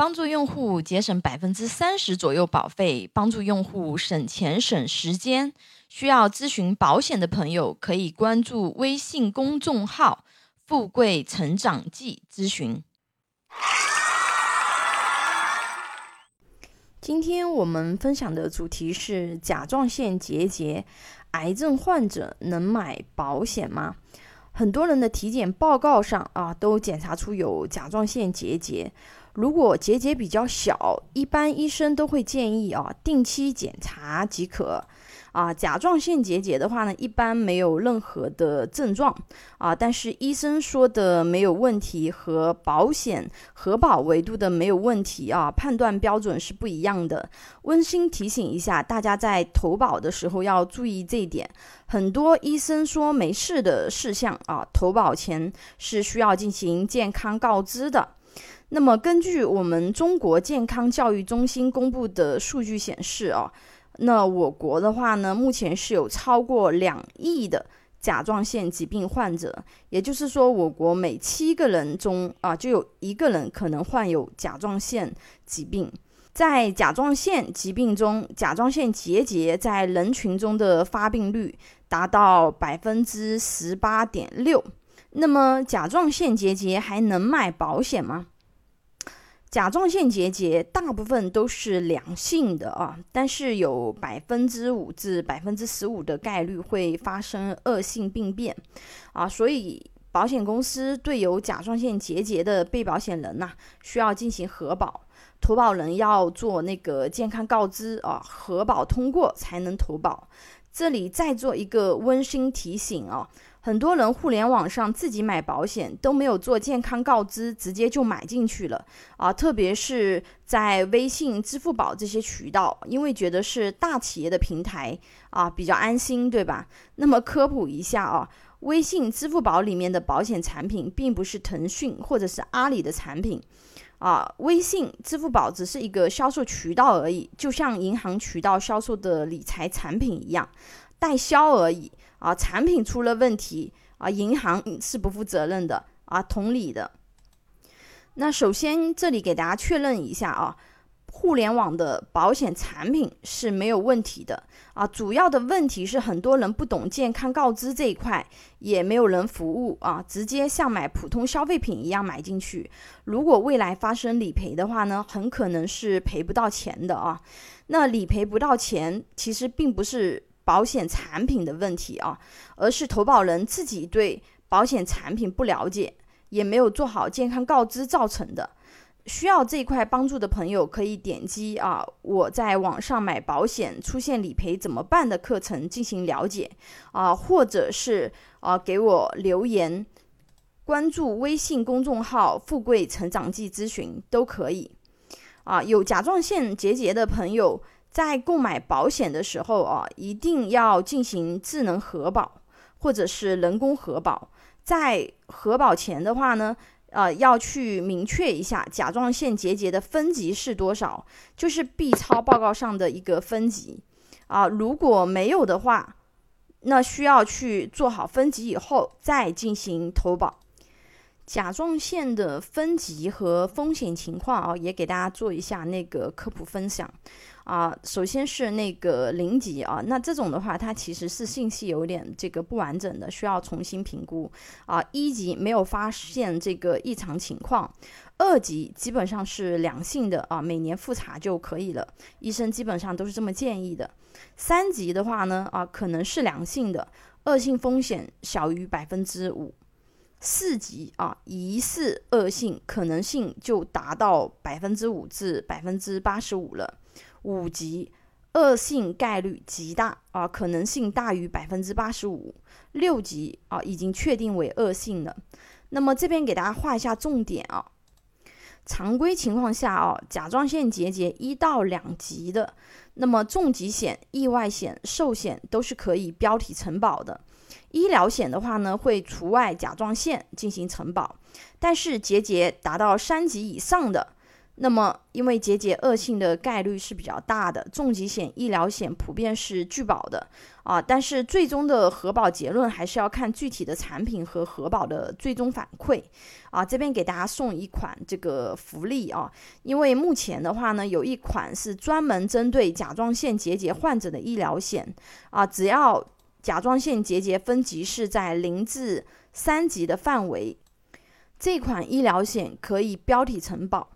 帮助用户节省百分之三十左右保费，帮助用户省钱省时间。需要咨询保险的朋友，可以关注微信公众号“富贵成长记”咨询。今天我们分享的主题是甲状腺结节，癌症患者能买保险吗？很多人的体检报告上啊，都检查出有甲状腺结节。如果结节比较小，一般医生都会建议啊，定期检查即可。啊，甲状腺结节的话呢，一般没有任何的症状啊，但是医生说的没有问题和保险核保维度的没有问题啊，判断标准是不一样的。温馨提醒一下大家，在投保的时候要注意这一点。很多医生说没事的事项啊，投保前是需要进行健康告知的。那么，根据我们中国健康教育中心公布的数据显示啊。那我国的话呢，目前是有超过两亿的甲状腺疾病患者，也就是说，我国每七个人中啊，就有一个人可能患有甲状腺疾病。在甲状腺疾病中，甲状腺结节在人群中的发病率达到百分之十八点六。那么，甲状腺结节还能卖保险吗？甲状腺结节大部分都是良性的啊，但是有百分之五至百分之十五的概率会发生恶性病变啊，所以保险公司对有甲状腺结节的被保险人呐，需要进行核保，投保人要做那个健康告知啊，核保通过才能投保。这里再做一个温馨提醒啊。很多人互联网上自己买保险都没有做健康告知，直接就买进去了啊！特别是在微信、支付宝这些渠道，因为觉得是大企业的平台啊，比较安心，对吧？那么科普一下啊，微信、支付宝里面的保险产品并不是腾讯或者是阿里的产品啊，微信、支付宝只是一个销售渠道而已，就像银行渠道销售的理财产品一样，代销而已。啊，产品出了问题啊，银行是不负责任的啊，同理的。那首先这里给大家确认一下啊，互联网的保险产品是没有问题的啊，主要的问题是很多人不懂健康告知这一块，也没有人服务啊，直接像买普通消费品一样买进去。如果未来发生理赔的话呢，很可能是赔不到钱的啊。那理赔不到钱，其实并不是。保险产品的问题啊，而是投保人自己对保险产品不了解，也没有做好健康告知造成的。需要这一块帮助的朋友，可以点击啊我在网上买保险出现理赔怎么办的课程进行了解啊，或者是啊给我留言，关注微信公众号“富贵成长记”咨询都可以。啊，有甲状腺结节的朋友。在购买保险的时候啊，一定要进行智能核保或者是人工核保。在核保前的话呢，呃，要去明确一下甲状腺结节的分级是多少，就是 B 超报告上的一个分级啊。如果没有的话，那需要去做好分级以后再进行投保。甲状腺的分级和风险情况啊，也给大家做一下那个科普分享。啊，首先是那个零级啊，那这种的话，它其实是信息有点这个不完整的，需要重新评估啊。一级没有发现这个异常情况，二级基本上是良性的啊，每年复查就可以了，医生基本上都是这么建议的。三级的话呢，啊，可能是良性的，恶性风险小于百分之五。四级啊，疑似恶性可能性就达到百分之五至百分之八十五了。五级恶性概率极大啊，可能性大于百分之八十五。六级啊，已经确定为恶性了。那么这边给大家画一下重点啊。常规情况下啊，甲状腺结节一到两级的，那么重疾险、意外险、寿险都是可以标体承保的。医疗险的话呢，会除外甲状腺进行承保。但是结节达到三级以上的。那么，因为结节恶性的概率是比较大的，重疾险、医疗险普遍是拒保的啊。但是最终的核保结论还是要看具体的产品和核保的最终反馈啊。这边给大家送一款这个福利啊，因为目前的话呢，有一款是专门针对甲状腺结节患者的医疗险啊，只要甲状腺结节分级是在零至三级的范围，这款医疗险可以标体承保。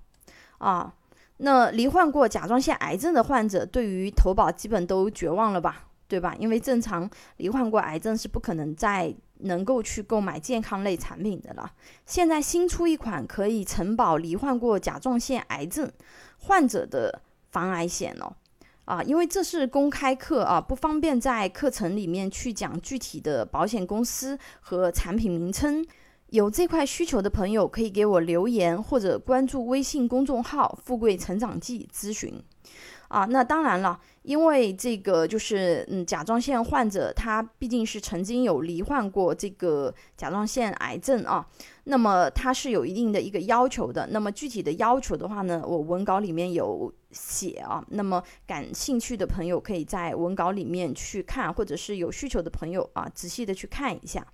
啊，那罹患过甲状腺癌症的患者，对于投保基本都绝望了吧，对吧？因为正常罹患过癌症是不可能再能够去购买健康类产品的了。现在新出一款可以承保罹患过甲状腺癌症患者的防癌险哦。啊，因为这是公开课啊，不方便在课程里面去讲具体的保险公司和产品名称。有这块需求的朋友可以给我留言或者关注微信公众号“富贵成长记”咨询。啊，那当然了，因为这个就是嗯，甲状腺患者他毕竟是曾经有罹患过这个甲状腺癌症啊，那么他是有一定的一个要求的。那么具体的要求的话呢，我文稿里面有写啊。那么感兴趣的朋友可以在文稿里面去看，或者是有需求的朋友啊，仔细的去看一下。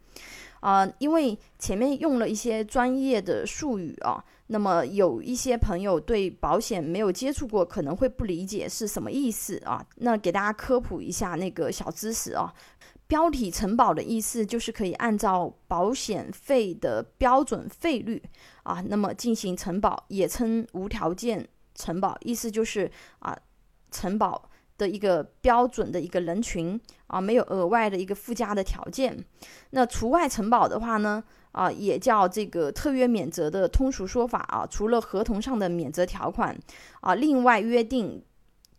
啊，因为前面用了一些专业的术语啊，那么有一些朋友对保险没有接触过，可能会不理解是什么意思啊。那给大家科普一下那个小知识啊，标体承保的意思就是可以按照保险费的标准费率啊，那么进行承保，也称无条件承保，意思就是啊，承保。的一个标准的一个人群啊，没有额外的一个附加的条件。那除外承保的话呢，啊，也叫这个特约免责的通俗说法啊。除了合同上的免责条款啊，另外约定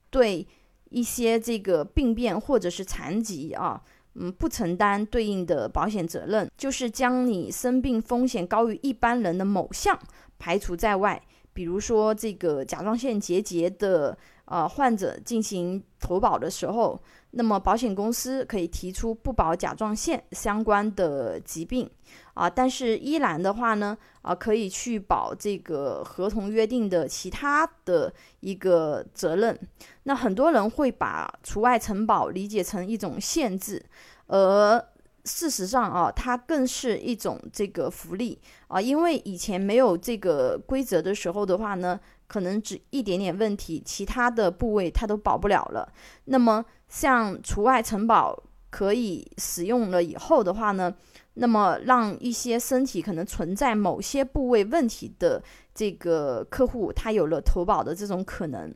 对一些这个病变或者是残疾啊，嗯，不承担对应的保险责任，就是将你生病风险高于一般人的某项排除在外。比如说这个甲状腺结节的。呃，患者进行投保的时候，那么保险公司可以提出不保甲状腺相关的疾病啊，但是依然的话呢，啊，可以去保这个合同约定的其他的一个责任。那很多人会把除外承保理解成一种限制，而事实上啊，它更是一种这个福利啊，因为以前没有这个规则的时候的话呢。可能只一点点问题，其他的部位它都保不了了。那么像除外承保可以使用了以后的话呢，那么让一些身体可能存在某些部位问题的这个客户，他有了投保的这种可能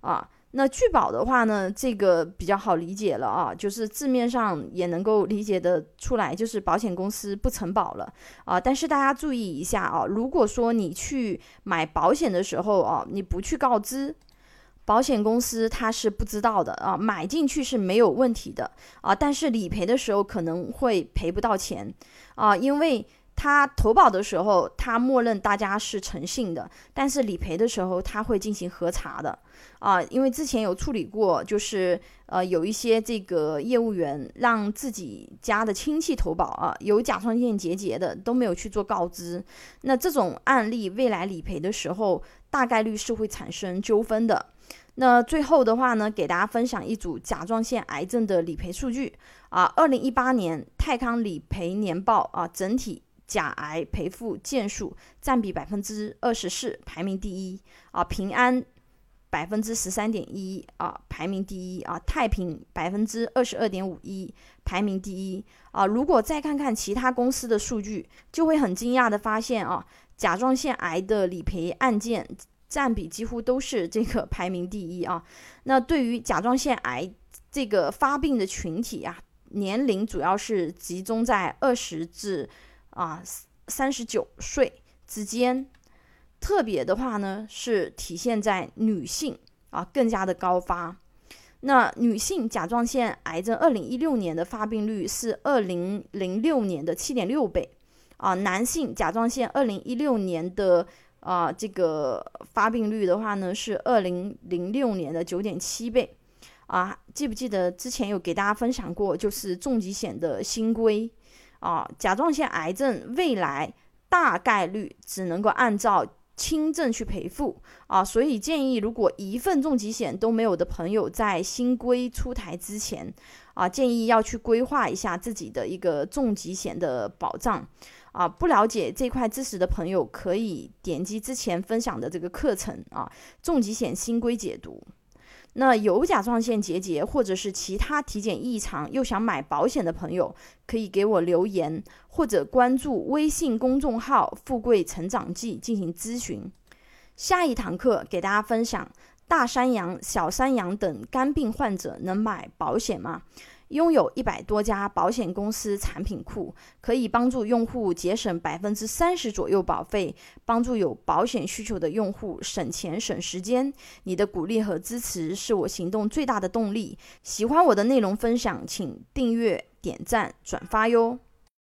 啊。那拒保的话呢，这个比较好理解了啊，就是字面上也能够理解的出来，就是保险公司不承保了啊。但是大家注意一下啊，如果说你去买保险的时候啊，你不去告知保险公司，他是不知道的啊。买进去是没有问题的啊，但是理赔的时候可能会赔不到钱啊，因为。他投保的时候，他默认大家是诚信的，但是理赔的时候他会进行核查的啊，因为之前有处理过，就是呃有一些这个业务员让自己家的亲戚投保啊，有甲状腺结节的都没有去做告知，那这种案例未来理赔的时候大概率是会产生纠纷的。那最后的话呢，给大家分享一组甲状腺癌症的理赔数据啊，二零一八年泰康理赔年报啊，整体。甲癌赔付件数占比百分之二十四，排名第一啊。平安百分之十三点一啊，排名第一啊。太平百分之二十二点五一，排名第一啊。如果再看看其他公司的数据，就会很惊讶的发现啊，甲状腺癌的理赔案件占比几乎都是这个排名第一啊。那对于甲状腺癌这个发病的群体啊，年龄主要是集中在二十至。啊，三十九岁之间，特别的话呢，是体现在女性啊更加的高发。那女性甲状腺癌症，二零一六年的发病率是二零零六年的七点六倍啊。男性甲状腺二零一六年的啊这个发病率的话呢，是二零零六年的九点七倍啊。记不记得之前有给大家分享过，就是重疾险的新规？啊，甲状腺癌症未来大概率只能够按照轻症去赔付啊，所以建议如果一份重疾险都没有的朋友，在新规出台之前啊，建议要去规划一下自己的一个重疾险的保障啊。不了解这块知识的朋友，可以点击之前分享的这个课程啊，重疾险新规解读。那有甲状腺结节或者是其他体检异常又想买保险的朋友，可以给我留言或者关注微信公众号“富贵成长记”进行咨询。下一堂课给大家分享大山羊、小山羊等肝病患者能买保险吗？拥有一百多家保险公司产品库，可以帮助用户节省百分之三十左右保费，帮助有保险需求的用户省钱省时间。你的鼓励和支持是我行动最大的动力。喜欢我的内容分享，请订阅、点赞、转发哟。